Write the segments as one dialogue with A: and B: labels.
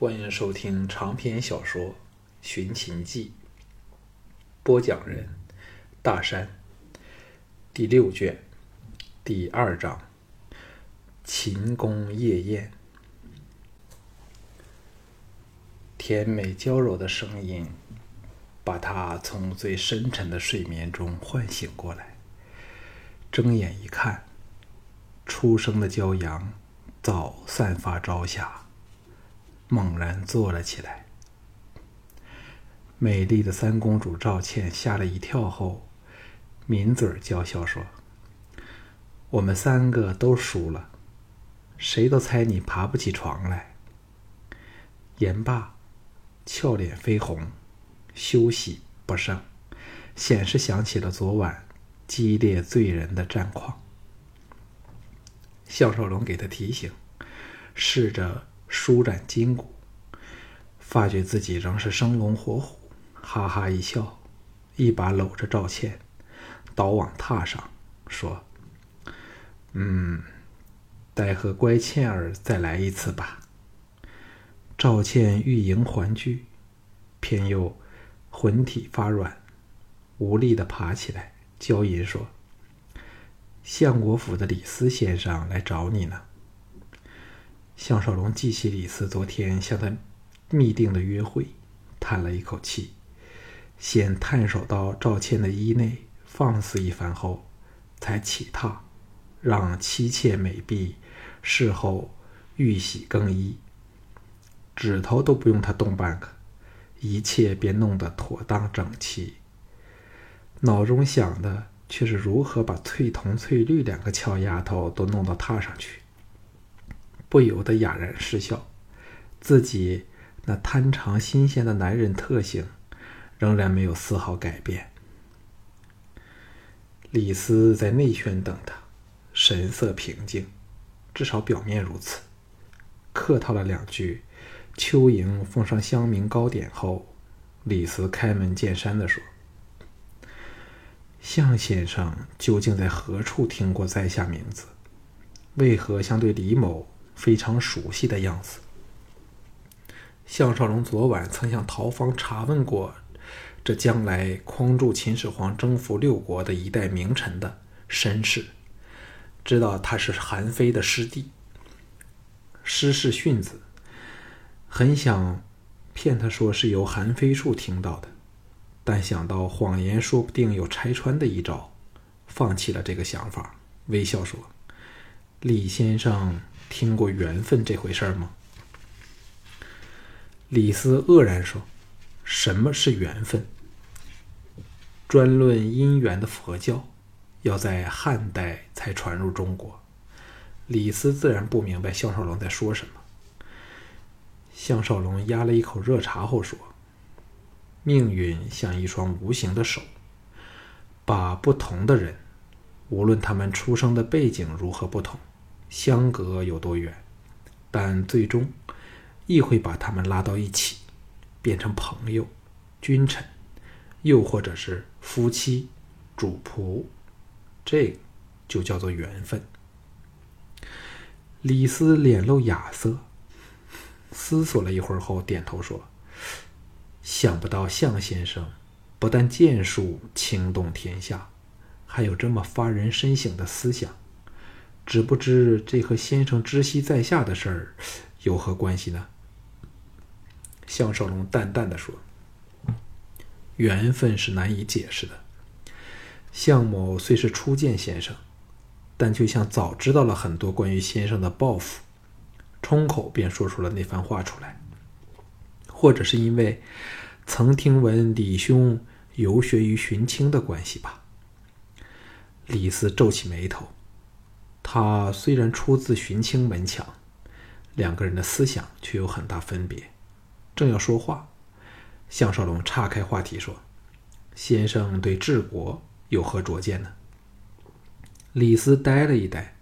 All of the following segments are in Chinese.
A: 欢迎收听长篇小说《寻秦记》，播讲人：大山。第六卷第二章：秦宫夜宴。甜美娇柔的声音把他从最深沉的睡眠中唤醒过来。睁眼一看，初升的骄阳早散发朝霞。猛然坐了起来。美丽的三公主赵倩吓了一跳后，抿嘴娇笑说：“我们三个都输了，谁都猜你爬不起床来。”言罢，俏脸绯红，羞喜不胜，显示想起了昨晚激烈醉人的战况。项少龙给他提醒，试着。舒展筋骨，发觉自己仍是生龙活虎，哈哈一笑，一把搂着赵倩，倒往榻上，说：“嗯，待和乖倩儿再来一次吧。”赵倩欲迎还拒，偏又魂体发软，无力的爬起来，娇吟说：“相国府的李斯先生来找你呢。”项少龙记起李斯昨天向他密定的约会，叹了一口气，先探手到赵倩的衣内放肆一番后，才起榻，让妻妾美婢事后玉洗更衣，指头都不用他动半个，一切便弄得妥当整齐。脑中想的却是如何把翠铜、翠绿两个俏丫头都弄到榻上去。不由得哑然失笑，自己那贪尝新鲜的男人特性，仍然没有丝毫改变。李斯在内轩等他，神色平静，至少表面如此。客套了两句，邱莹奉上香茗糕点后，李斯开门见山的说：“向先生究竟在何处听过在下名字？为何相对李某？”非常熟悉的样子。项少龙昨晚曾向陶芳查问过，这将来匡助秦始皇征服六国的一代名臣的身世，知道他是韩非的师弟，师是训子。很想骗他说是由韩非处听到的，但想到谎言说不定有拆穿的一招，放弃了这个想法，微笑说：“李先生。”听过缘分这回事儿吗？李斯愕然说：“什么是缘分？”专论姻缘的佛教，要在汉代才传入中国。李斯自然不明白项少龙在说什么。项少龙压了一口热茶后说：“命运像一双无形的手，把不同的人，无论他们出生的背景如何不同。”相隔有多远，但最终亦会把他们拉到一起，变成朋友、君臣，又或者是夫妻、主仆，这就叫做缘分。李斯脸露雅色，思索了一会儿后，点头说：“想不到向先生不但剑术轻动天下，还有这么发人深省的思想。”只不知这和先生知悉在下的事儿有何关系呢？项少龙淡淡的说：“缘分是难以解释的。项某虽是初见先生，但就像早知道了很多关于先生的抱负，冲口便说出了那番话出来。或者是因为曾听闻李兄游学于荀卿的关系吧。”李斯皱起眉头。他虽然出自荀卿门墙，两个人的思想却有很大分别。正要说话，项少龙岔开话题说：“先生对治国有何拙见呢？”李斯呆了一呆，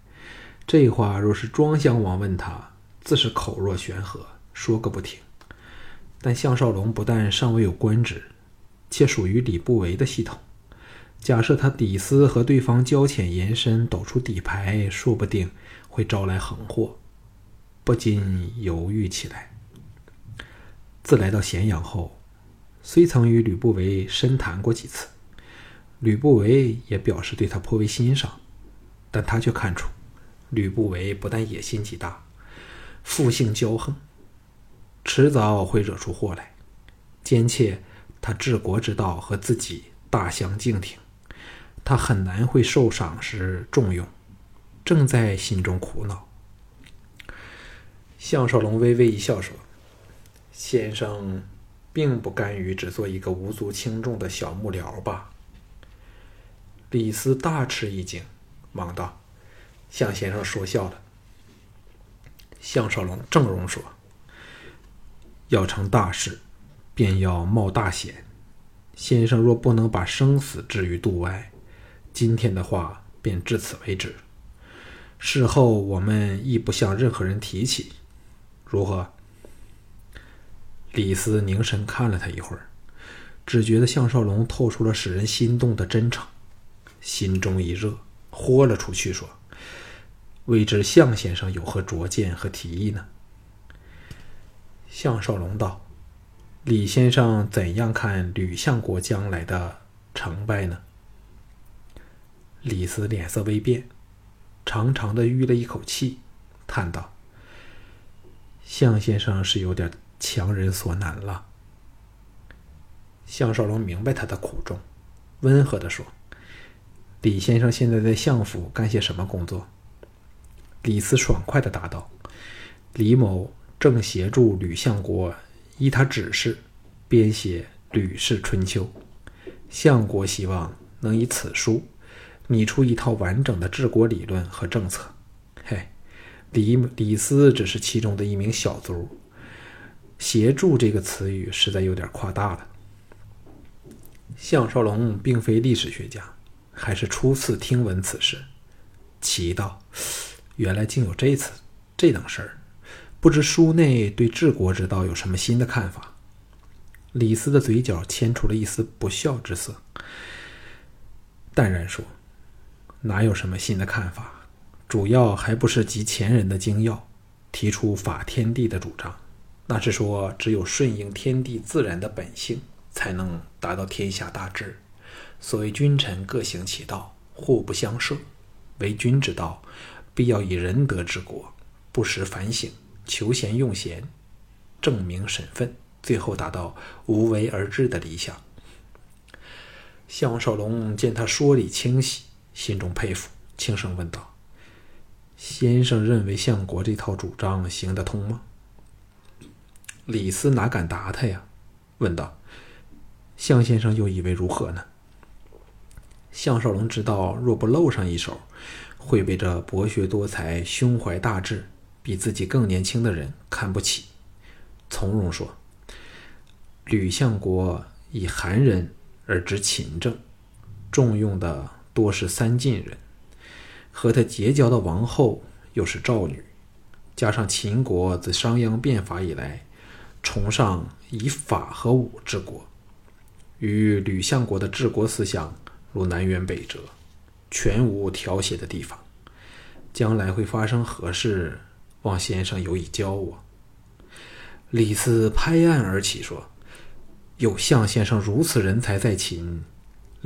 A: 这话若是庄襄王问他，自是口若悬河，说个不停。但项少龙不但尚未有官职，且属于礼部韦的系统。假设他底思和对方交浅言深，抖出底牌，说不定会招来横祸，不禁犹豫起来。自来到咸阳后，虽曾与吕不韦深谈过几次，吕不韦也表示对他颇为欣赏，但他却看出吕不韦不但野心极大，复性骄横，迟早会惹出祸来，兼且他治国之道和自己大相径庭，他很难会受赏识重用，正在心中苦恼。项少龙微微一笑说。先生，并不甘于只做一个无足轻重的小幕僚吧？李斯大吃一惊，忙道：“向先生说笑了。”项少龙正容说：“要成大事，便要冒大险。先生若不能把生死置于度外，今天的话便至此为止。事后我们亦不向任何人提起，如何？”李斯凝神看了他一会儿，只觉得项少龙透出了使人心动的真诚，心中一热，豁了出去说：“未知项先生有何拙见和提议呢？”项少龙道：“李先生怎样看吕相国将来的成败呢？”李斯脸色微变，长长的吁了一口气，叹道：“向先生是有点……”强人所难了。项少龙明白他的苦衷，温和的说：“李先生现在在相府干些什么工作？”李斯爽快的答道：“李某正协助吕相国依他指示编写《吕氏春秋》，相国希望能以此书拟出一套完整的治国理论和政策。”嘿，李李斯只是其中的一名小卒。协助这个词语实在有点夸大了。项少龙并非历史学家，还是初次听闻此事，奇道：“原来竟有这次这等事儿，不知书内对治国之道有什么新的看法？”李斯的嘴角牵出了一丝不笑之色，淡然说：“哪有什么新的看法？主要还不是集前人的精要，提出法天地的主张。”那是说，只有顺应天地自然的本性，才能达到天下大治。所谓君臣各行其道，互不相涉。为君之道，必要以仁德治国，不时反省，求贤用贤，证明身份，最后达到无为而治的理想。项少龙见他说理清晰，心中佩服，轻声问道：“先生认为相国这套主张行得通吗？”李斯哪敢答他呀？问道：“项先生又以为如何呢？”项少龙知道，若不露上一手，会被这博学多才、胸怀大志、比自己更年轻的人看不起，从容说：“吕相国以寒人而知勤政，重用的多是三晋人，和他结交的王后又是赵女，加上秦国自商鞅变法以来。”崇尚以法和武治国，与吕相国的治国思想如南辕北辙，全无调谐的地方。将来会发生何事，望先生有以教我。李斯拍案而起说：“有项先生如此人才在秦，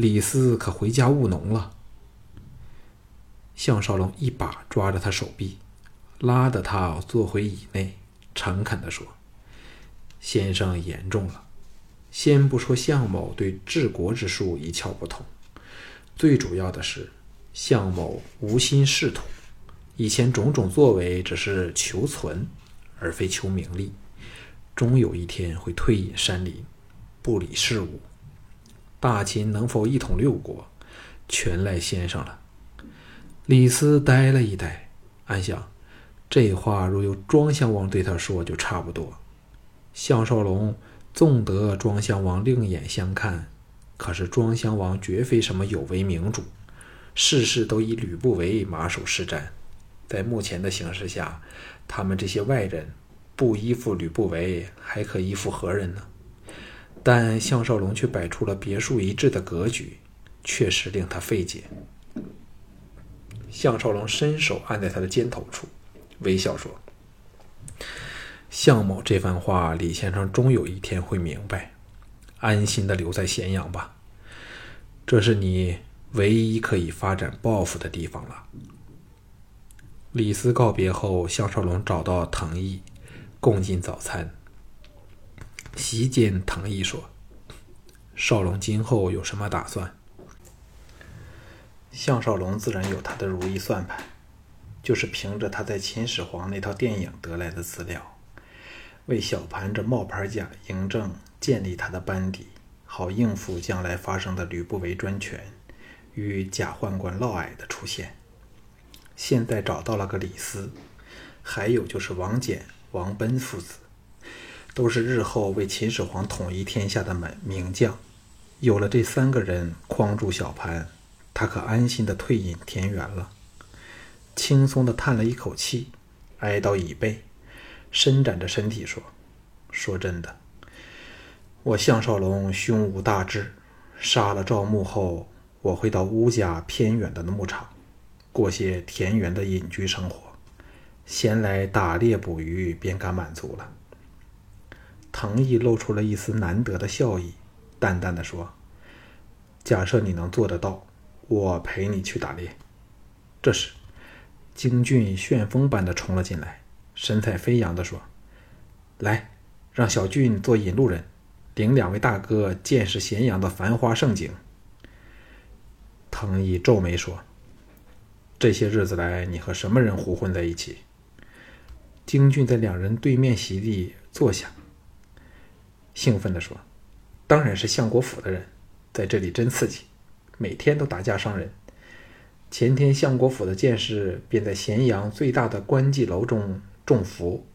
A: 李斯可回家务农了。”项少龙一把抓着他手臂，拉着他坐回椅内，诚恳地说。先生言重了。先不说项某对治国之术一窍不通，最主要的是项某无心仕途，以前种种作为只是求存，而非求名利，终有一天会退隐山林，不理事务。大秦能否一统六国，全赖先生了。李斯呆了一呆，暗想：这话若由庄襄王对他说，就差不多。项少龙纵得庄襄王另眼相看，可是庄襄王绝非什么有为明主，事事都以吕不韦马首是瞻。在目前的形势下，他们这些外人不依附吕不韦，还可依附何人呢？但项少龙却摆出了别树一帜的格局，确实令他费解。项少龙伸手按在他的肩头处，微笑说。向某这番话，李先生终有一天会明白。安心的留在咸阳吧，这是你唯一可以发展抱负的地方了。李斯告别后，项少龙找到藤毅，共进早餐。席间，唐毅说：“少龙今后有什么打算？”项少龙自然有他的如意算盘，就是凭着他在秦始皇那套电影得来的资料，为小盘这冒牌甲嬴政。建立他的班底，好应付将来发生的吕不韦专权与假宦官嫪毐的出现。现在找到了个李斯，还有就是王翦、王贲父子，都是日后为秦始皇统一天下的门名将。有了这三个人框住小盘，他可安心的退隐田园了。轻松的叹了一口气，挨到椅背，伸展着身体说：“说真的。”我项少龙胸无大志，杀了赵牧后，我会到乌家偏远的牧场，过些田园的隐居生活，闲来打猎捕鱼便感满足了。藤毅露出了一丝难得的笑意，淡淡的说：“假设你能做得到，我陪你去打猎。”这时，京俊旋风般的冲了进来，神采飞扬的说：“来，让小俊做引路人。”领两位大哥见识咸阳的繁花盛景。藤毅皱眉说：“这些日子来，你和什么人胡混在一起？”京俊在两人对面席地坐下，兴奋地说：“当然是相国府的人，在这里真刺激，每天都打架伤人。前天相国府的剑士便在咸阳最大的官妓楼中中伏，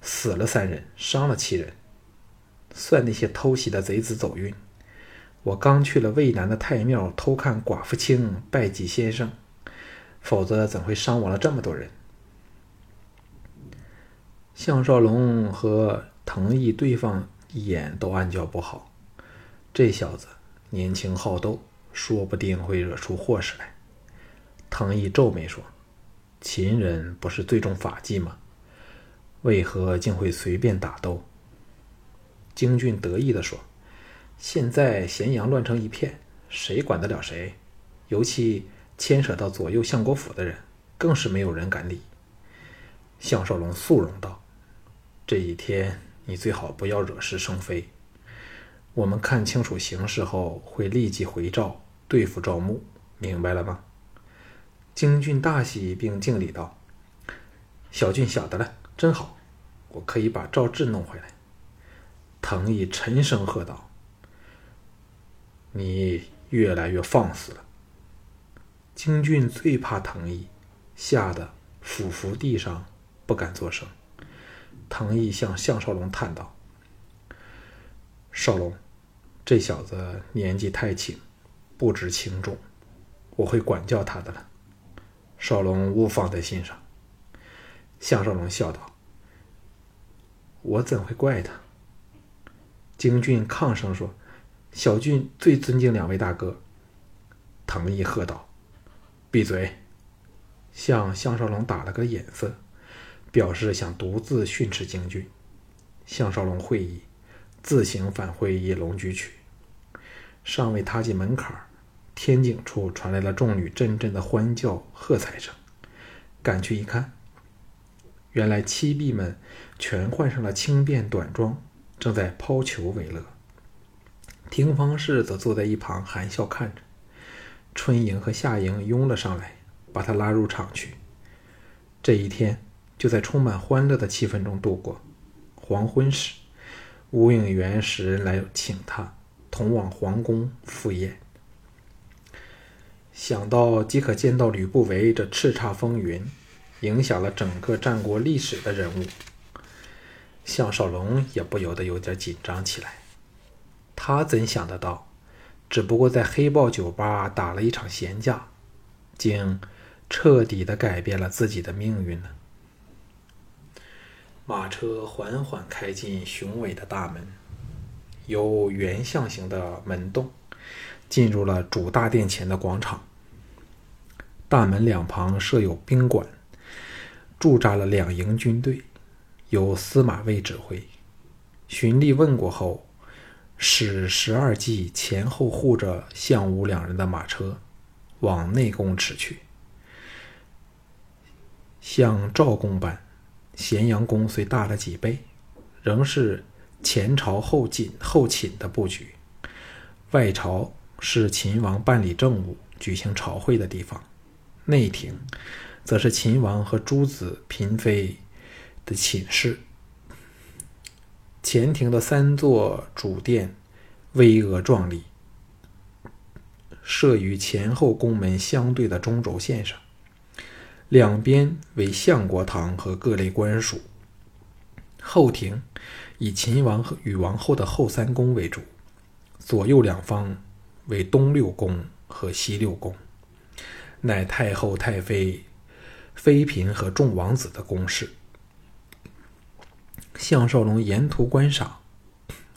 A: 死了三人，伤了七人。”算那些偷袭的贼子走运。我刚去了渭南的太庙偷看寡妇卿拜祭先生，否则怎会伤亡了这么多人？项少龙和藤毅对方一眼，都暗叫不好。这小子年轻好斗，说不定会惹出祸事来。藤毅皱眉说：“秦人不是最重法纪吗？为何竟会随便打斗？”京俊得意地说：“现在咸阳乱成一片，谁管得了谁？尤其牵扯到左右相国府的人，更是没有人敢理。”项少龙肃容道：“这一天你最好不要惹是生非。我们看清楚形势后，会立即回赵对付赵牧，明白了吗？”京俊大喜，并敬礼道：“小俊晓得了，真好，我可以把赵志弄回来。”藤毅沉声喝道：“你越来越放肆了。”京俊最怕藤毅，吓得俯伏地上，不敢作声。藤毅向项少龙叹道：“少龙，这小子年纪太轻，不知轻重，我会管教他的了。少龙勿放在心上。”项少龙笑道：“我怎会怪他？”京俊抗声说：“小俊最尊敬两位大哥。”藤毅喝道：“闭嘴！”向项少龙打了个眼色，表示想独自训斥京俊。项少龙会意，自行返回野龙居去。尚未踏进门槛天井处传来了众女阵阵的欢叫喝彩声。赶去一看，原来妻婢们全换上了轻便短装。正在抛球为乐，廷芳氏则坐在一旁含笑看着。春莹和夏莹拥了上来，把他拉入场去。这一天就在充满欢乐的气氛中度过。黄昏时，吴应元使人来请他同往皇宫赴宴。想到即可见到吕不韦这叱咤风云、影响了整个战国历史的人物。项少龙也不由得有点紧张起来。他怎想得到，只不过在黑豹酒吧打了一场闲架，竟彻底的改变了自己的命运呢？马车缓缓开进雄伟的大门，由圆象形的门洞进入了主大殿前的广场。大门两旁设有宾馆，驻扎了两营军队。由司马卫指挥。荀立问过后，使十二骑前后护着项武两人的马车，往内宫驰去。像赵公般，咸阳宫虽大了几倍，仍是前朝后进后寝的布局。外朝是秦王办理政务、举行朝会的地方，内廷则是秦王和诸子嫔妃的寝室。前庭的三座主殿巍峨壮丽，设于前后宫门相对的中轴线上，两边为相国堂和各类官署。后庭以秦王与王后的后三宫为主，左右两方为东六宫和西六宫，乃太后、太妃、妃嫔和众王子的宫室。项少龙沿途观赏，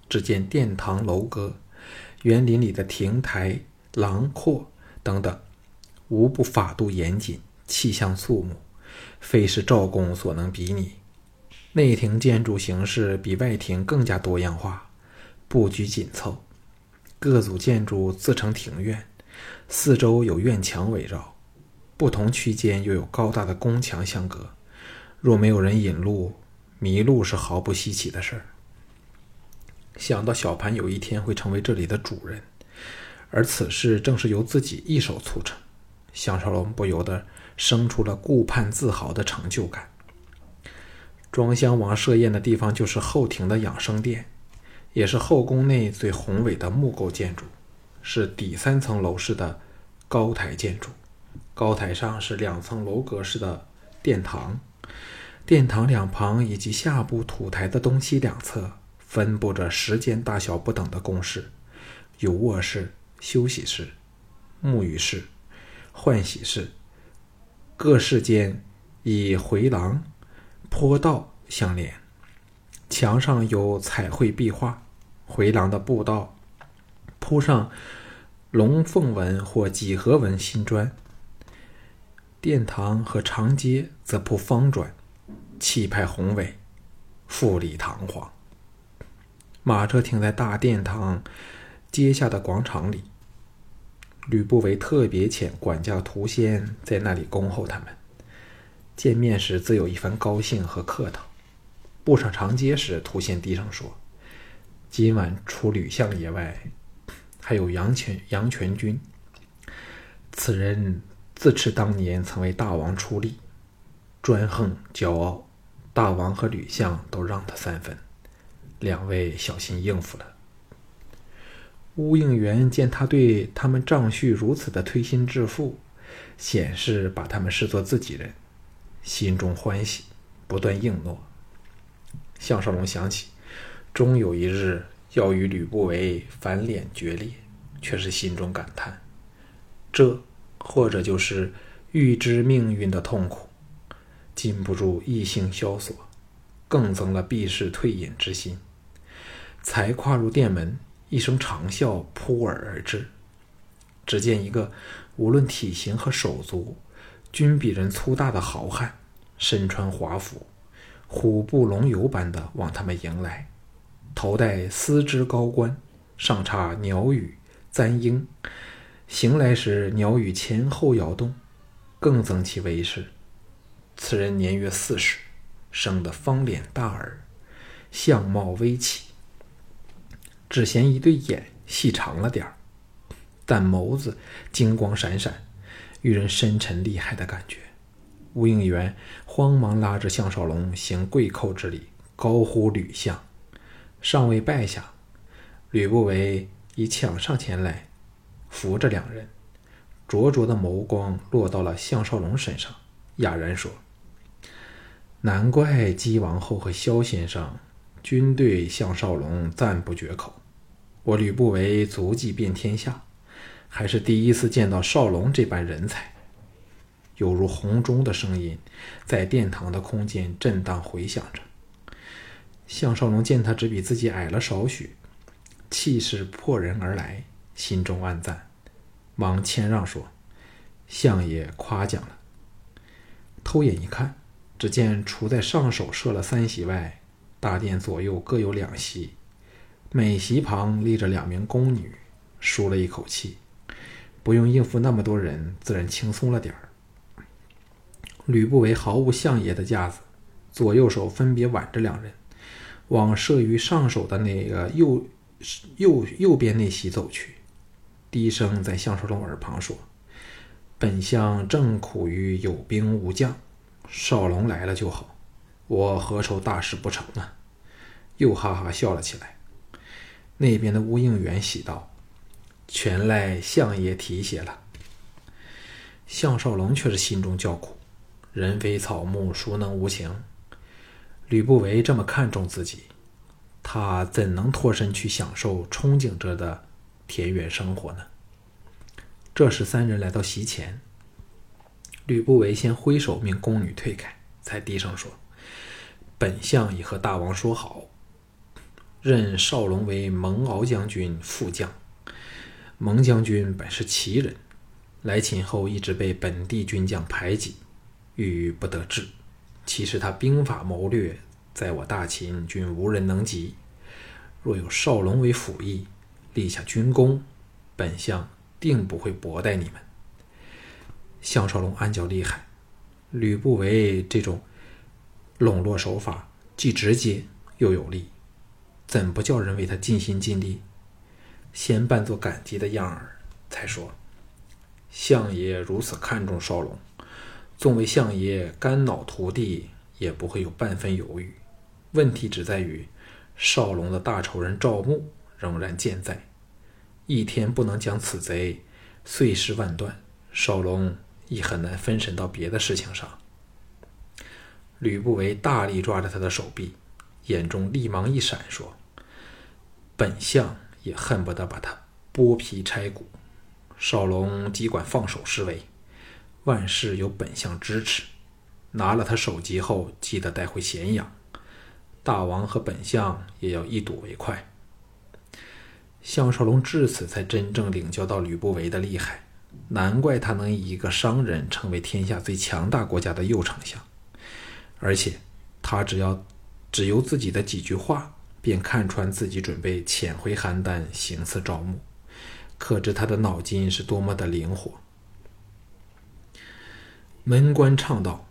A: 只见殿堂楼阁、园林里的亭台、廊廓等等，无不法度严谨，气象肃穆，非是赵公所能比拟。内廷建筑形式比外廷更加多样化，布局紧凑，各组建筑自成庭院，四周有院墙围绕，不同区间又有高大的宫墙相隔。若没有人引路，迷路是毫不稀奇的事儿。想到小盘有一天会成为这里的主人，而此事正是由自己一手促成，项少龙不由得生出了顾盼自豪的成就感。庄襄王设宴的地方就是后庭的养生殿，也是后宫内最宏伟的木构建筑，是底三层楼式的高台建筑，高台上是两层楼阁式的殿堂。殿堂两旁以及下部土台的东西两侧，分布着十间大小不等的宫室，有卧室、休息室、沐浴室、换洗室。各室间以回廊、坡道相连，墙上有彩绘壁画。回廊的步道铺上龙凤纹或几何纹新砖，殿堂和长街则铺方砖。气派宏伟，富丽堂皇。马车停在大殿堂阶下的广场里。吕不韦特别遣管家涂仙在那里恭候他们。见面时自有一番高兴和客套。步上长街时，涂仙低声说：“今晚除吕相爷外，还有杨全杨全军。此人自持当年曾为大王出力，专横骄傲。”大王和吕相都让他三分，两位小心应付了。乌应元见他对他们仗婿如此的推心置腹，显示把他们视作自己人，心中欢喜，不断应诺。项少龙想起，终有一日要与吕不韦翻脸决裂，却是心中感叹：这或者就是预知命运的痛苦。禁不住异性萧索，更增了避世退隐之心。才跨入殿门，一声长啸扑耳而至。只见一个无论体型和手足均比人粗大的好汉，身穿华服，虎步龙游般的往他们迎来，头戴丝织高冠，上插鸟羽簪缨，行来时鸟羽前后摇动，更增其威势。此人年约四十，生得方脸大耳，相貌微奇，只嫌一对眼细长了点儿，但眸子金光闪闪，予人深沉厉害的感觉。吴应元慌忙拉着项少龙行跪叩之礼，高呼吕相，尚未拜下，吕不韦已抢上前来，扶着两人，灼灼的眸光落到了项少龙身上，哑然说。难怪姬王后和萧先生均对项少龙赞不绝口。我吕不韦足迹遍天下，还是第一次见到少龙这般人才。犹如洪钟的声音，在殿堂的空间震荡回响着。项少龙见他只比自己矮了少许，气势迫人而来，心中暗赞，忙谦让说：“相爷夸奖了。”偷眼一看。只见除在上手设了三席外，大殿左右各有两席，每席旁立着两名宫女，舒了一口气，不用应付那么多人，自然轻松了点儿。吕不韦毫无相爷的架子，左右手分别挽着两人，往设于上手的那个右右右边那席走去，低声在项少龙耳旁说：“本相正苦于有兵无将。”少龙来了就好，我何愁大事不成呢？又哈哈笑了起来。那边的乌应元喜道：“全赖相爷提携了。”项少龙却是心中叫苦：人非草木，孰能无情？吕不韦这么看重自己，他怎能脱身去享受憧憬着的田园生活呢？这时，三人来到席前。吕不韦先挥手命宫女退开，才低声说：“本相已和大王说好，任少龙为蒙敖将军副将。蒙将军本是齐人，来秦后一直被本地军将排挤，郁不得志。其实他兵法谋略，在我大秦均无人能及。若有少龙为辅翼，立下军功，本相定不会薄待你们。”项少龙暗叫厉害，吕不韦这种笼络手法既直接又有力，怎不叫人为他尽心尽力？先扮作感激的样儿，才说：“相爷如此看重少龙，纵为相爷肝脑涂地，也不会有半分犹豫。问题只在于少龙的大仇人赵牧仍然健在，一天不能将此贼碎尸万段，少龙。”亦很难分神到别的事情上。吕不韦大力抓着他的手臂，眼中厉芒一闪，说：“本相也恨不得把他剥皮拆骨。少龙尽管放手施为，万事有本相支持。拿了他首级后，记得带回咸阳。大王和本相也要一睹为快。”项少龙至此才真正领教到吕不韦的厉害。难怪他能以一个商人成为天下最强大国家的右丞相，而且他只要只由自己的几句话，便看穿自己准备潜回邯郸行刺赵牧，可知他的脑筋是多么的灵活。门官唱道：“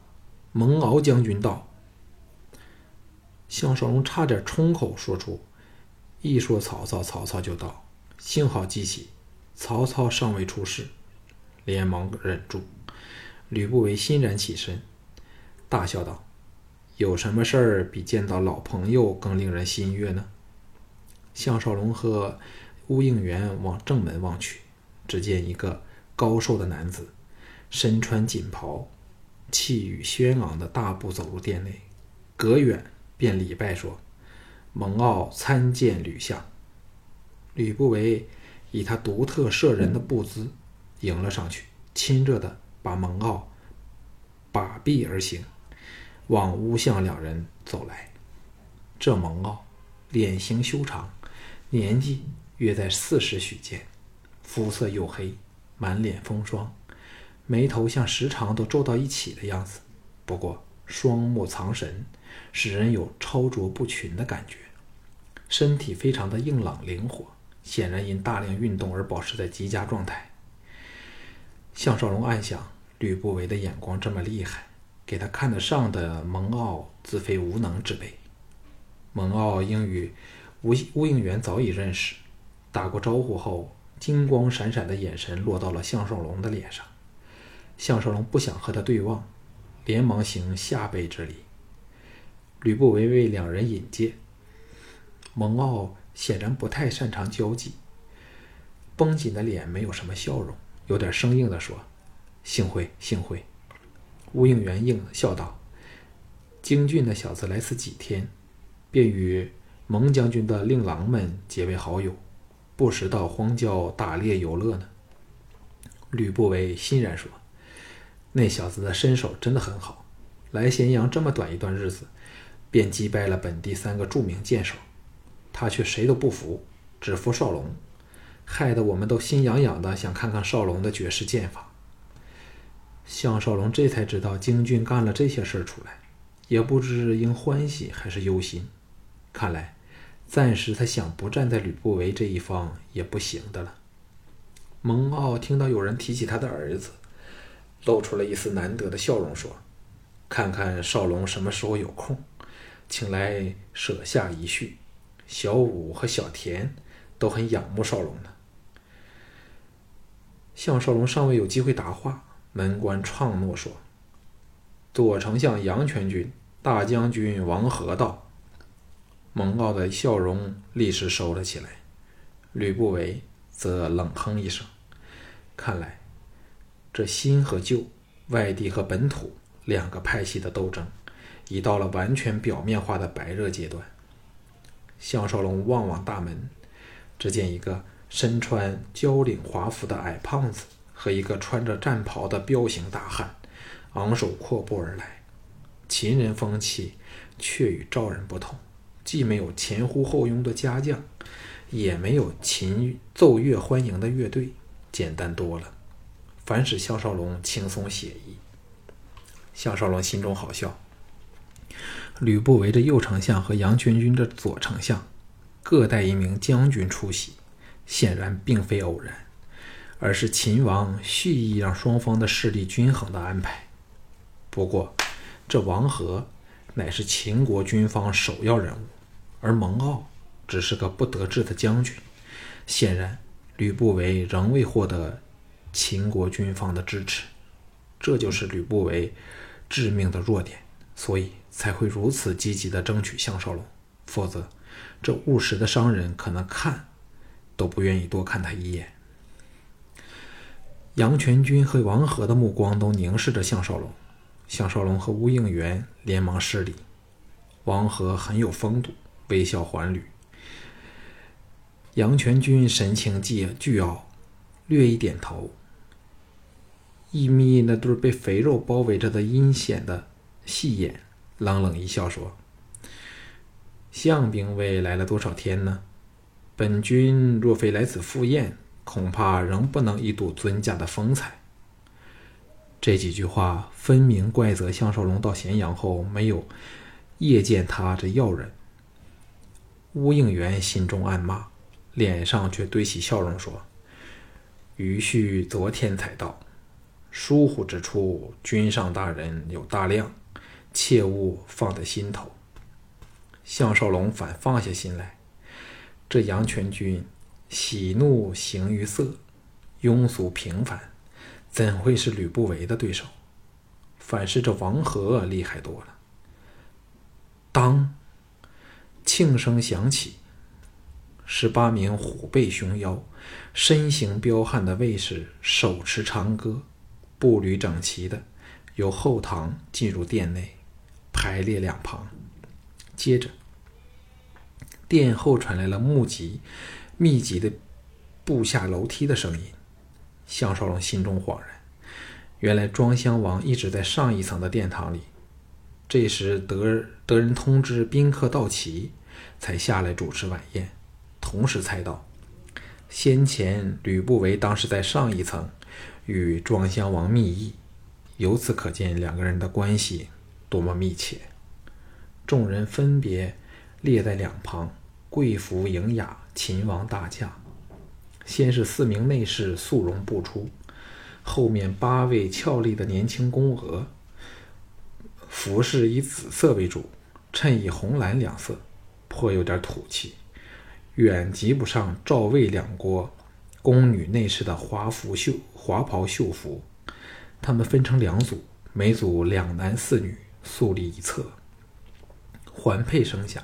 A: 蒙敖将军到。”项少龙差点冲口说出：“一说曹操，曹操就到。”幸好记起曹操尚未出世。连忙忍住，吕不韦欣然起身，大笑道：“有什么事儿比见到老朋友更令人心悦呢？”项少龙和乌应元往正门望去，只见一个高瘦的男子，身穿锦袍，气宇轩昂的大步走入殿内，隔远便礼拜说：“蒙骜参见吕相。”吕不韦以他独特摄人的步姿。迎了上去，亲热的把蒙骜把臂而行，往乌相两人走来。这蒙骜脸型修长，年纪约在四十许间，肤色黝黑，满脸风霜，眉头像时常都皱到一起的样子。不过双目藏神，使人有超卓不群的感觉。身体非常的硬朗灵活，显然因大量运动而保持在极佳状态。项少龙暗想：吕不韦的眼光这么厉害，给他看得上的蒙奥自非无能之辈。蒙奥应与吴吴应元早已认识，打过招呼后，金光闪闪的眼神落到了项少龙的脸上。项少龙不想和他对望，连忙行下辈之礼。吕不韦为两人引荐，蒙奥显然不太擅长交际，绷紧的脸没有什么笑容。有点生硬地说：“幸会，幸会。”吴应元应笑道：“京俊那小子来此几天，便与蒙将军的令郎们结为好友，不时到荒郊打猎游乐呢。”吕不韦欣然说：“那小子的身手真的很好，来咸阳这么短一段日子，便击败了本地三个著名剑手，他却谁都不服，只服少龙。”害得我们都心痒痒的，想看看少龙的绝世剑法。项少龙这才知道京俊干了这些事儿出来，也不知应欢喜还是忧心。看来，暂时他想不站在吕不韦这一方也不行的了。蒙骜听到有人提起他的儿子，露出了一丝难得的笑容，说：“看看少龙什么时候有空，请来舍下一叙。小武和小田都很仰慕少龙呢。”项少龙尚未有机会答话，门官创诺说：“左丞相杨全军、大将军王和道。”蒙骜的笑容立时收了起来，吕不韦则冷哼一声。看来，这新和旧、外地和本土两个派系的斗争，已到了完全表面化的白热阶段。项少龙望望大门，只见一个身穿交领华服的矮胖子和一个穿着战袍的彪形大汉，昂首阔步而来。秦人风气却与赵人不同。既没有前呼后拥的家将，也没有秦奏乐欢迎的乐队，简单多了。反使项少龙轻松写意。项少龙心中好笑。吕不韦的右丞相和杨全军的左丞相各带一名将军出席，显然并非偶然，而是秦王蓄意让双方的势力均衡的安排。不过，这王和乃是秦国军方首要人物。而蒙骜只是个不得志的将军，显然吕不韦仍未获得秦国军方的支持，这就是吕不韦致命的弱点，所以才会如此积极地争取项少龙。否则，这务实的商人可能看都不愿意多看他一眼。杨全军和王和的目光都凝视着项少龙，项少龙和乌应元连忙施礼，王和很有风度。微笑还礼，杨全军神情既倨傲，略一点头，一眯那对被肥肉包围着的阴险的细眼，冷冷一笑说：“项兵卫来了多少天呢？本君若非来此赴宴，恐怕仍不能一睹尊驾的风采。”这几句话分明怪责项少龙到咸阳后没有夜见他这要人。乌应元心中暗骂，脸上却堆起笑容说：“余婿昨天才到，疏忽之处，君上大人有大量，切勿放在心头。”项少龙反放下心来，这杨全军喜怒形于色，庸俗平凡，怎会是吕不韦的对手？反是这王和厉害多了。当。庆声响起，十八名虎背熊腰、身形彪悍的卫士手持长戈，步履整齐的由后堂进入殿内，排列两旁。接着，殿后传来了密集、密集的步下楼梯的声音。项少龙心中恍然，原来庄襄王一直在上一层的殿堂里。这时得得人通知宾客到齐。才下来主持晚宴，同时猜到，先前吕不韦当时在上一层与庄襄王密议，由此可见两个人的关系多么密切。众人分别列在两旁，贵服迎雅，秦王大驾。先是四名内侍肃容不出，后面八位俏丽的年轻宫娥，服饰以紫色为主，衬以红蓝两色。颇有点土气，远及不上赵魏两国宫女内侍的华服绣华袍绣服。他们分成两组，每组两男四女，肃立一侧。环佩声响，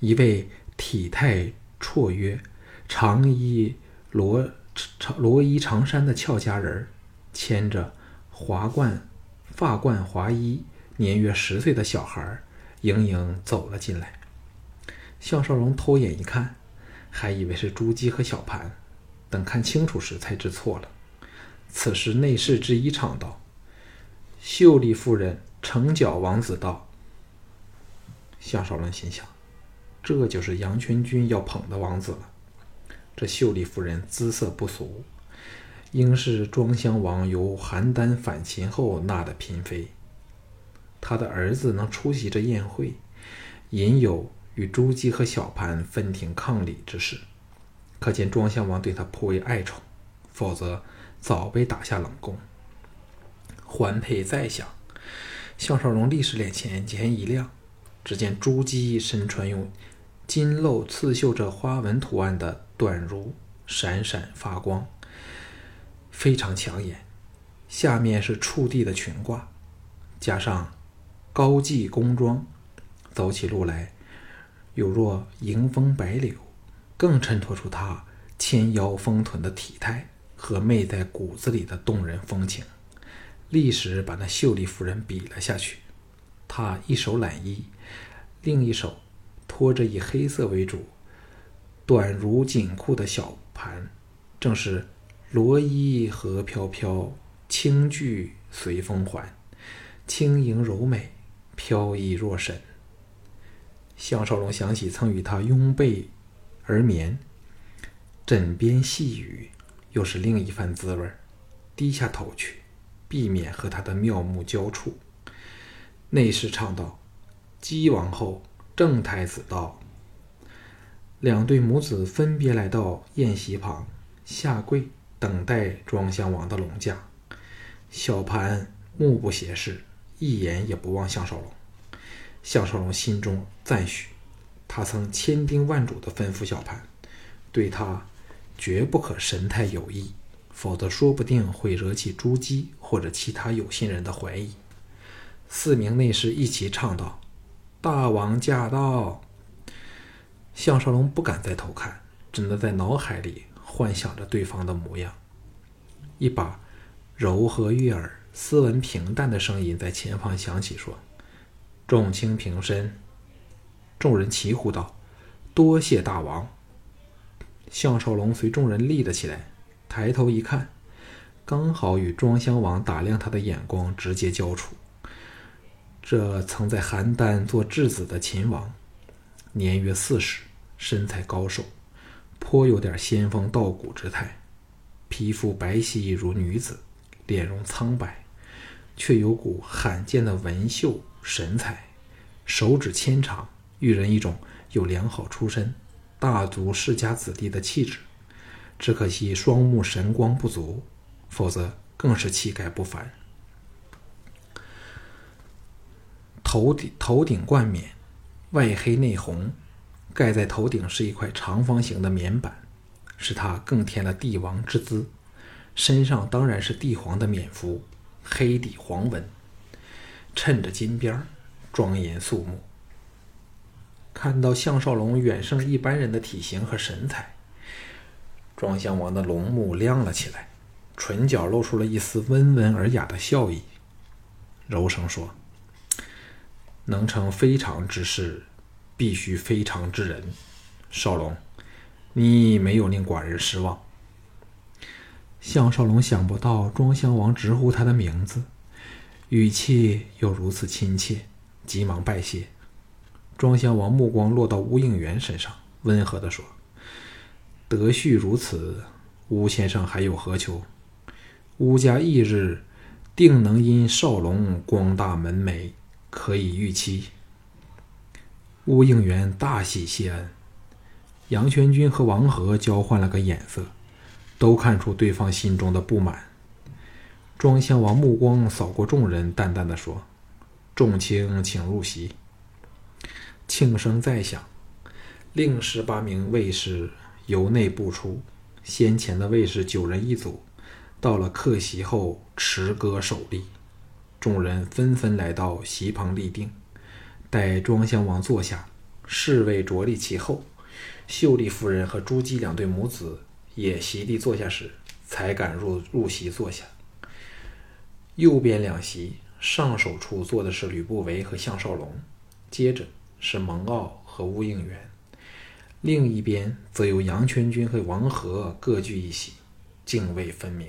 A: 一位体态绰约、长衣罗长罗衣长衫的俏佳人，牵着华冠发冠华衣、年约十岁的小孩，盈盈走了进来。项少龙偷眼一看，还以为是朱姬和小盘，等看清楚时才知错了。此时内侍之一唱道：“秀丽夫人，成角王子到。”项少龙心想：这就是杨全军要捧的王子了。这秀丽夫人姿色不俗，应是庄襄王由邯郸反秦后纳的嫔妃。他的儿子能出席这宴会，隐有与朱姬和小盘分庭抗礼之事，可见庄襄王对他颇为爱宠，否则早被打下冷宫。环佩再想，项少龙立时脸前眼前一亮，只见朱姬身穿用金镂刺绣着花纹图案的短襦，闪闪发光，非常抢眼。下面是触地的裙褂，加上高髻宫装，走起路来有若迎风摆柳，更衬托出她纤腰丰臀的体态和媚在骨子里的动人风情。立时把那秀丽夫人比了下去。她一手揽衣，另一手托着以黑色为主、短如紧裤的小盘，正是罗衣何飘飘，轻裾随风还，轻盈柔美，飘逸若神。项少龙想起曾与她拥被而眠，枕边细语，又是另一番滋味低下头去。避免和他的妙目交触。内侍唱道：“姬王后，郑太子道。”两对母子分别来到宴席旁，下跪等待庄襄王的龙驾。小盘目不斜视，一眼也不望项少龙。项少龙心中赞许，他曾千叮万嘱地吩咐小盘，对他绝不可神态有异。否则，说不定会惹起朱姬或者其他有心人的怀疑。四名内侍一起唱道：“大王驾到！”项少龙不敢再偷看，只能在脑海里幻想着对方的模样。一把柔和悦耳、斯文平淡的声音在前方响起，说：“众卿平身。”众人齐呼道：“多谢大王！”项少龙随众人立了起来。抬头一看，刚好与庄襄王打量他的眼光直接交触。这曾在邯郸做质子的秦王，年约四十，身材高瘦，颇有点仙风道骨之态，皮肤白皙如女子，脸容苍白，却有股罕见的文秀神采，手指纤长，予人一种有良好出身、大族世家子弟的气质。只可惜双目神光不足，否则更是气概不凡。头顶头顶冠冕，外黑内红，盖在头顶是一块长方形的棉板，使他更添了帝王之姿。身上当然是帝皇的冕服，黑底黄纹，衬着金边庄严肃穆。看到项少龙远胜一般人的体型和神采。庄襄王的龙目亮了起来，唇角露出了一丝温文尔雅的笑意，柔声说：“能成非常之事，必须非常之人。少龙，你没有令寡人失望。”项少龙想不到庄襄王直呼他的名字，语气又如此亲切，急忙拜谢。庄襄王目光落到乌应元身上，温和地说。德序如此，乌先生还有何求？乌家翌日定能因少龙光大门楣，可以预期。乌应元大喜谢恩，杨全军和王和交换了个眼色，都看出对方心中的不满。庄襄王目光扫过众人，淡淡的说：“众卿请入席。”庆声再响，另十八名卫士。由内不出，先前的卫士九人一组，到了客席后持戈守立，众人纷纷来到席旁立定，待庄襄王坐下，侍卫着立其后，秀丽夫人和朱姬两对母子也席地坐下时，才敢入入席坐下。右边两席上首处坐的是吕不韦和项少龙，接着是蒙骜和乌应元。另一边则有杨全军和王和各据一席，泾渭分明。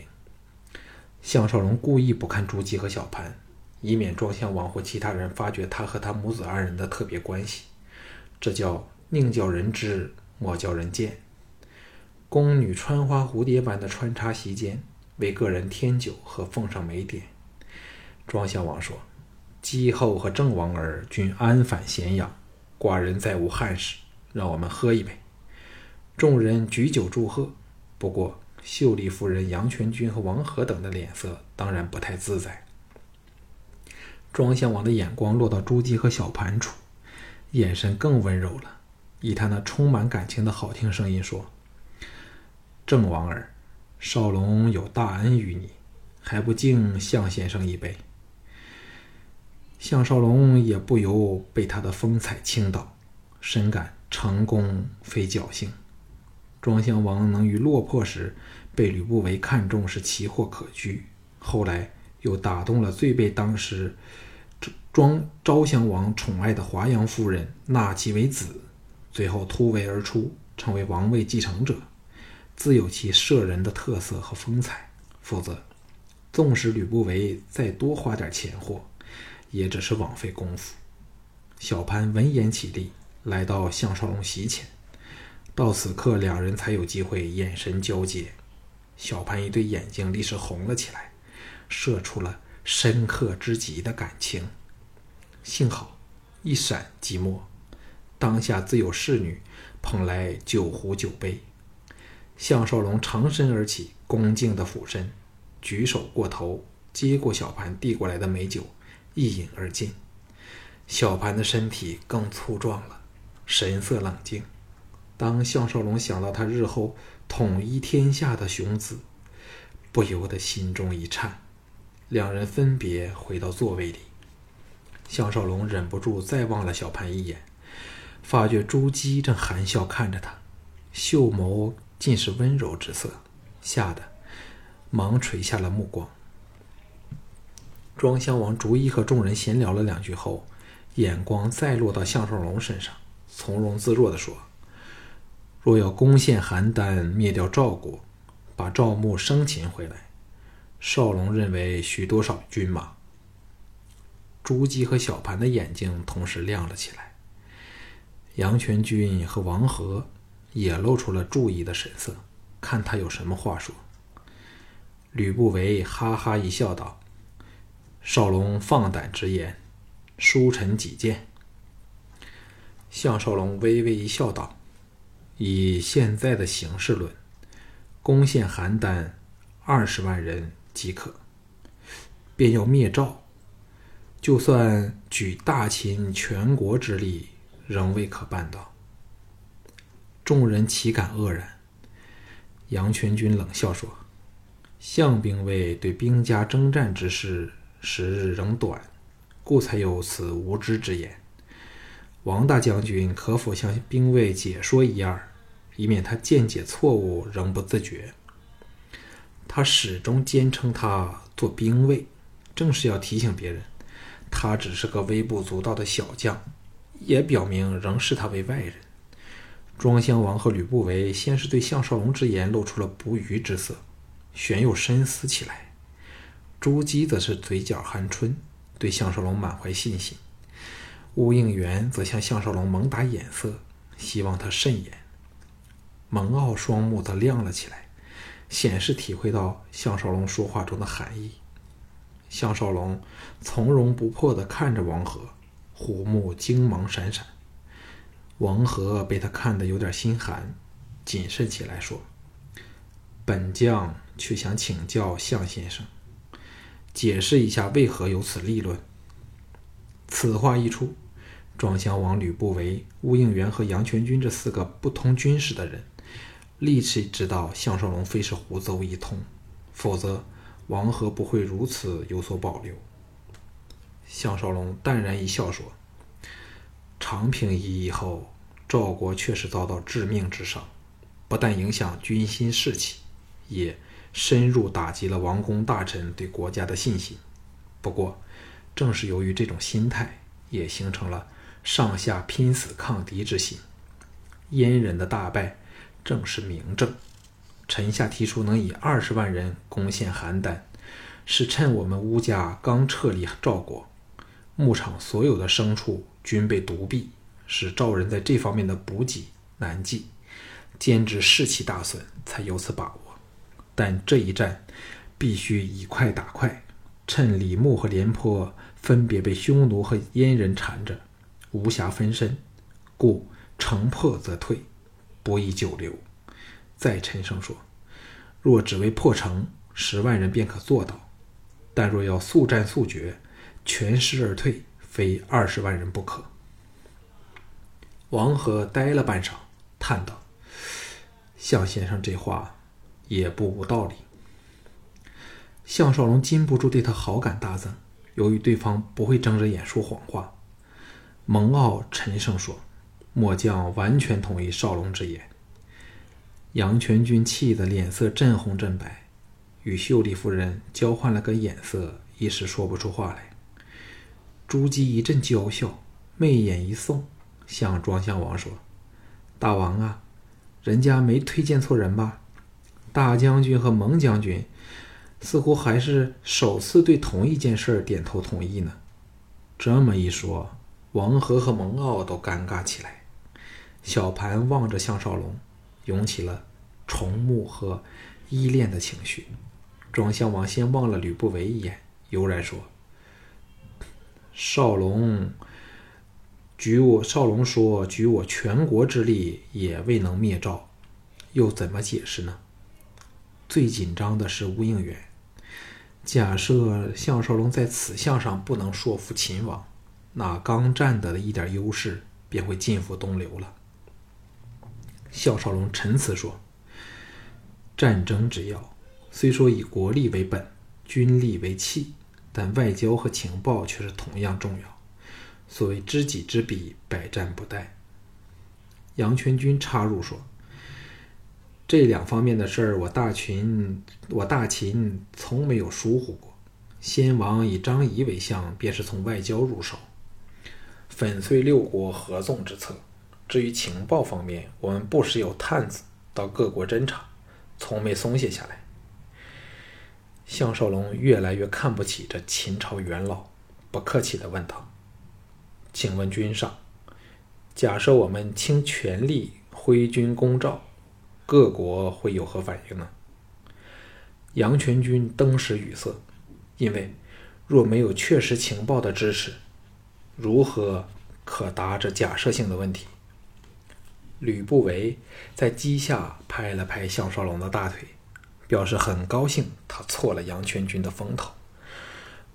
A: 项少龙故意不看朱姬和小盘，以免庄襄王或其他人发觉他和他母子二人的特别关系。这叫宁叫人知，莫叫人见。宫女穿花蝴蝶般的穿插席间，为个人添酒和奉上美点。庄襄王说：“姬后和郑王儿均安返咸阳，寡人再无憾事，让我们喝一杯。”众人举酒祝贺。不过，秀丽夫人杨全军和王和等的脸色当然不太自在。庄襄王的眼光落到朱姬和小盘处，眼神更温柔了，以他那充满感情的好听声音说：“郑王儿，少龙有大恩于你，还不敬向先生一杯？”项少龙也不由被他的风采倾倒，深感成功非侥幸。庄襄王能于落魄时被吕不韦看中是奇货可居，后来又打动了最被当时庄昭襄王宠爱的华阳夫人，纳其为子，最后突围而出，成为王位继承者，自有其摄人的特色和风采。否则，纵使吕不韦再多花点钱货，也只是枉费功夫。小潘闻言起立，来到项少龙席前。到此刻，两人才有机会眼神交接。小潘一对眼睛立时红了起来，射出了深刻之极的感情。幸好一闪即没，当下自有侍女捧来酒壶酒杯。项少龙长身而起，恭敬的俯身，举手过头，接过小潘递过来的美酒，一饮而尽。小潘的身体更粗壮了，神色冷静。当项少龙想到他日后统一天下的雄姿，不由得心中一颤。两人分别回到座位里，项少龙忍不住再望了小潘一眼，发觉朱姬正含笑看着他，秀眸尽是温柔之色，吓得忙垂下了目光。庄襄王逐一和众人闲聊了两句后，眼光再落到项少龙身上，从容自若地说。若要攻陷邯郸，灭掉赵国，把赵牧生擒回来，少龙认为需多少军马？朱姬和小盘的眼睛同时亮了起来，杨全军和王和也露出了注意的神色，看他有什么话说。吕不韦哈哈一笑，道：“少龙放胆直言，书臣己见？”项少龙微微一笑，道。以现在的形势论，攻陷邯郸，二十万人即可。便要灭赵，就算举大秦全国之力，仍未可办到。众人岂敢愕然？杨全军冷笑说：“项兵卫对兵家征战之事，时日仍短，故才有此无知之言。王大将军可否向兵卫解说一二？”以免他见解错误，仍不自觉。他始终坚称他做兵卫，正是要提醒别人，他只是个微不足道的小将，也表明仍视他为外人。庄襄王和吕不韦先是对项少龙之言露出了不愉之色，旋又深思起来。朱姬则是嘴角含春，对项少龙满怀信心。乌应元则向项少龙猛打眼色，希望他慎言。蒙奥双目则亮了起来，显示体会到项少龙说话中的含义。项少龙从容不迫地看着王和，虎目精芒闪闪。王和被他看得有点心寒，谨慎起来说：“本将却想请教项先生，解释一下为何有此立论。”此话一出，庄襄王吕不韦、乌应元和杨全军这四个不通军事的人。立即知道项少龙非是胡诌一通，否则王和不会如此有所保留。项少龙淡然一笑说：“长平一役后，赵国确实遭到致命之伤，不但影响军心士气，也深入打击了王公大臣对国家的信心。不过，正是由于这种心态，也形成了上下拼死抗敌之心。燕人的大败。”正是明证。臣下提出能以二十万人攻陷邯郸，是趁我们乌家刚撤离赵国，牧场所有的牲畜均被毒毙，使赵人在这方面的补给难继，兼之士气大损，才有此把握。但这一战必须以快打快，趁李牧和廉颇分别被匈奴和燕人缠着，无暇分身，故城破则退，不宜久留。再陈胜说：“若只为破城，十万人便可做到；但若要速战速决，全师而退，非二十万人不可。”王和呆了半晌，叹道：“向先生这话也不无道理。”项少龙禁不住对他好感大增。由于对方不会睁着眼说谎话，蒙骜陈胜说：“末将完全同意少龙之言。”杨全军气得脸色震红震白，与秀丽夫人交换了个眼色，一时说不出话来。朱姬一阵娇笑，媚眼一送，向庄襄王说：“大王啊，人家没推荐错人吧？大将军和蒙将军。”似乎还是首次对同一件事点头同意呢。这么一说，王和和蒙骜都尴尬起来。小盘望着项少龙，涌起了崇慕和依恋的情绪。庄襄王先望了吕不韦一眼，悠然说：“少龙举我少龙说举我全国之力也未能灭赵，又怎么解释呢？最紧张的是吴应元。”假设项少龙在此项上不能说服秦王，那刚占得的一点优势便会尽付东流了。项少龙陈词说：“战争之要，虽说以国力为本，军力为器，但外交和情报却是同样重要。所谓知己知彼，百战不殆。”杨全军插入说。这两方面的事儿，我大秦，我大秦从没有疏忽过。先王以张仪为相，便是从外交入手，粉碎六国合纵之策。至于情报方面，我们不时有探子到各国侦查，从没松懈下来。项少龙越来越看不起这秦朝元老，不客气地问道：“请问君上，假设我们倾全力挥军攻赵？”各国会有何反应呢？杨全军登时语塞，因为若没有确实情报的支持，如何可答这假设性的问题？吕不韦在机下拍了拍项少龙的大腿，表示很高兴他错了杨全军的风头。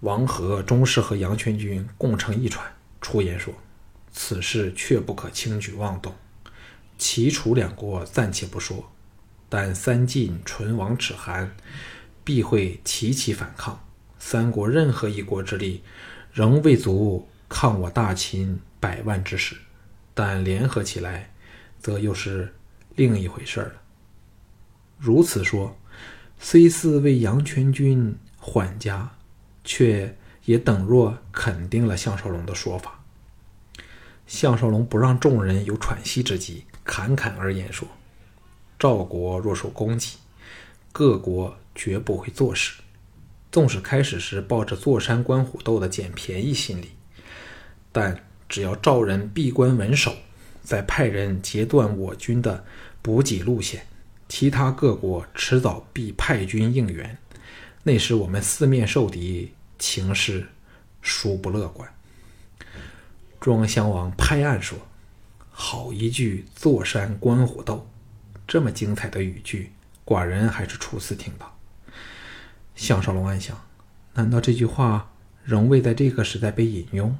A: 王和终是和杨全军共乘一船，出言说：“此事却不可轻举妄动。”齐楚两国暂且不说，但三晋唇亡齿寒，必会齐齐反抗。三国任何一国之力，仍未足抗我大秦百万之师，但联合起来，则又是另一回事了。如此说，虽似为杨全军缓家，却也等若肯定了项少龙的说法。项少龙不让众人有喘息之机。侃侃而言说：“赵国若受攻击，各国绝不会坐视。纵使开始时抱着坐山观虎斗的捡便宜心理，但只要赵人闭关稳守，再派人截断我军的补给路线，其他各国迟早必派军应援。那时我们四面受敌，情势殊不乐观。”庄襄王拍案说。好一句“坐山观虎斗”，这么精彩的语句，寡人还是初次听到。项少龙暗想：难道这句话仍未在这个时代被引用？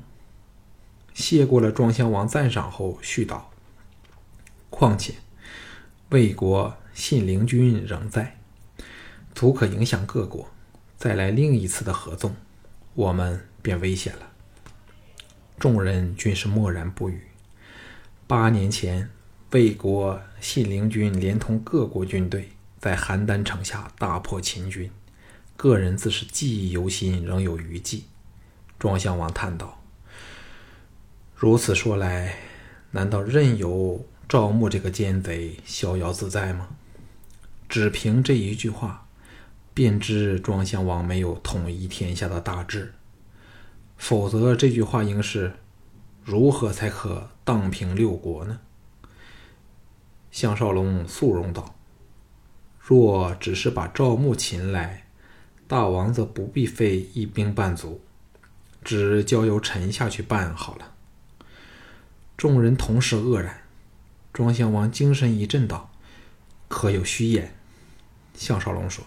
A: 谢过了庄襄王赞赏后，续道：“况且魏国信陵君仍在，足可影响各国。再来另一次的合纵，我们便危险了。”众人均是默然不语。八年前，魏国信陵君连同各国军队在邯郸城下大破秦军，个人自是记忆犹新，仍有余悸。庄襄王叹道：“如此说来，难道任由赵牧这个奸贼逍遥自在吗？”只凭这一句话，便知庄襄王没有统一天下的大志，否则这句话应是。如何才可荡平六国呢？项少龙肃容道：“若只是把赵牧擒来，大王则不必费一兵半卒。只交由臣下去办好了。”众人同时愕然。庄襄王精神一振，道：“可有虚言？”项少龙说：“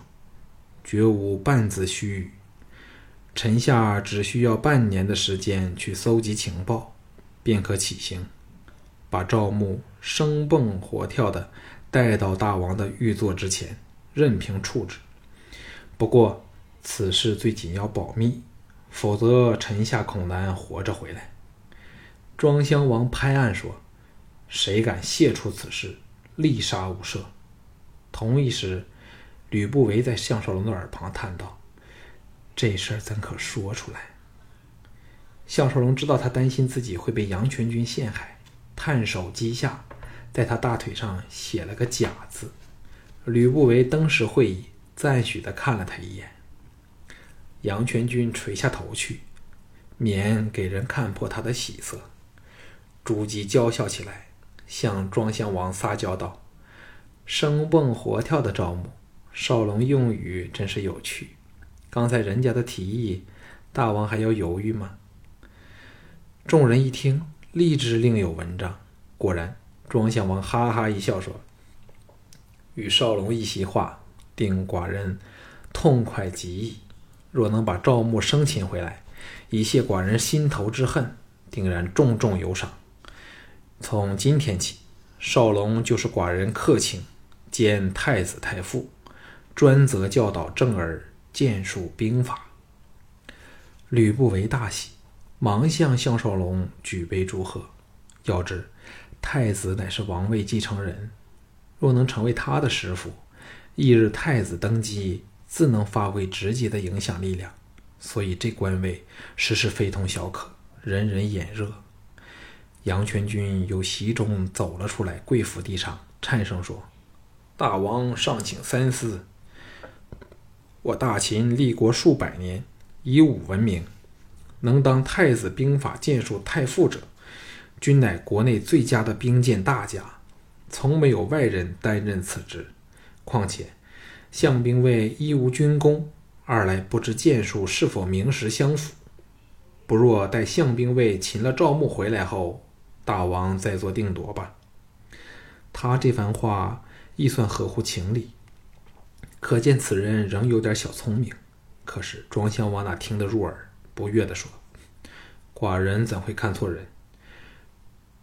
A: 绝无半字虚语。臣下只需要半年的时间去搜集情报，便可起行，把赵牧生蹦活跳的带到大王的御座之前，任凭处置。不过此事最紧要保密，否则臣下恐难活着回来。”庄襄王拍案说。谁敢泄出此事，立杀无赦。同一时，吕不韦在项少龙的耳旁叹道：“这事儿怎可说出来？”项少龙知道他担心自己会被杨全军陷害，探手击下，在他大腿上写了个“假”字。吕不韦登时会意，赞许的看了他一眼。杨全军垂下头去，免给人看破他的喜色。朱姬娇笑起来。向庄襄王撒娇道：“生蹦活跳的赵牧，少龙用语真是有趣。刚才人家的提议，大王还要犹豫吗？”众人一听，立志另有文章。果然，庄襄王哈哈一笑说：“与少龙一席话，定寡人痛快极矣。若能把赵牧生擒回来，以泄寡人心头之恨，定然重重有赏。”从今天起，少龙就是寡人客卿，兼太子太傅，专责教导正儿剑术兵法。吕不韦大喜，忙向项少龙举杯祝贺。要知太子乃是王位继承人，若能成为他的师傅，翌日太子登基，自能发挥直接的影响力量。所以这官位实是非同小可，人人眼热。杨全军由席中走了出来，跪伏地上，颤声说：“大王尚请三思。我大秦立国数百年，以武闻名，能当太子兵法剑术太傅者，均乃国内最佳的兵剑大家，从没有外人担任此职。况且相兵卫一无军功，二来不知剑术是否名实相符。不若待相兵卫擒了赵牧回来后。”大王再做定夺吧。他这番话亦算合乎情理，可见此人仍有点小聪明。可是庄襄王哪听得入耳，不悦地说：“寡人怎会看错人？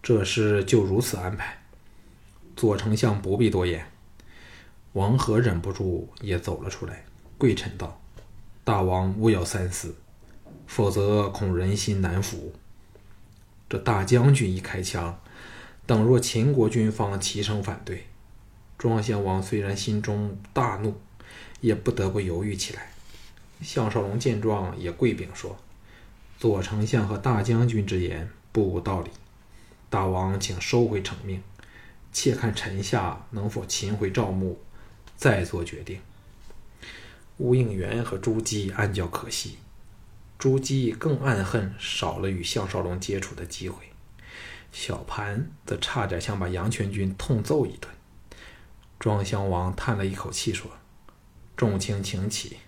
A: 这事就如此安排。左丞相不必多言。”王和忍不住也走了出来，跪臣道：“大王勿要三思，否则恐人心难服。”这大将军一开枪，等若秦国军方齐声反对，庄襄王虽然心中大怒，也不得不犹豫起来。项少龙见状，也跪禀说：“左丞相和大将军之言不无道理，大王请收回成命，且看臣下能否擒回赵牧，再做决定。”吴应元和朱姬暗叫可惜。朱姬更暗恨少了与项少龙接触的机会，小盘则差点想把杨全军痛揍一顿。庄襄王叹了一口气说：“众卿请起。”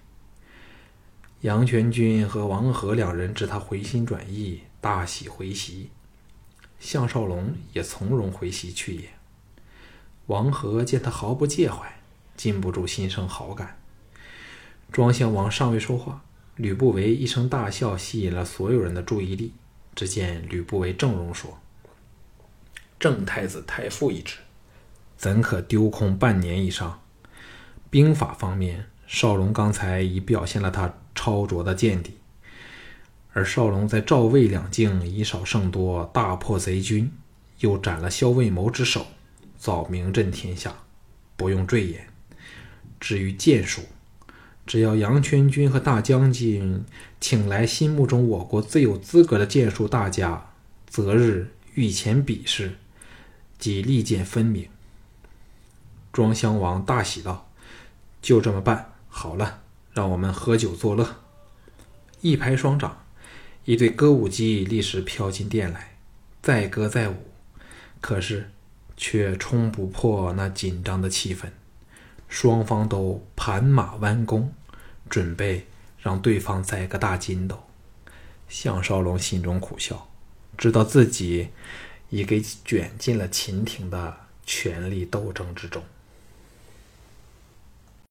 A: 杨全军和王和两人知他回心转意，大喜回席。项少龙也从容回席去也。王和见他毫不介怀，禁不住心生好感。庄襄王尚未说话。吕不韦一声大笑，吸引了所有人的注意力。只见吕不韦正容说：“正太子太傅一职，怎可丢空半年以上？兵法方面，少龙刚才已表现了他超卓的见地。而少龙在赵魏两境以少胜多，大破贼军，又斩了萧卫谋之首，早名震天下，不用赘言。至于剑术，”只要杨全军和大将军请来心目中我国最有资格的剑术大家，择日御前比试，即利剑分明。庄襄王大喜道：“就这么办，好了，让我们喝酒作乐。”一拍双掌，一对歌舞伎立时飘进殿来，载歌载舞，可是却冲不破那紧张的气氛。双方都盘马弯弓，准备让对方栽个大筋斗。项少龙心中苦笑，知道自己已给卷进了秦庭的权力斗争之中。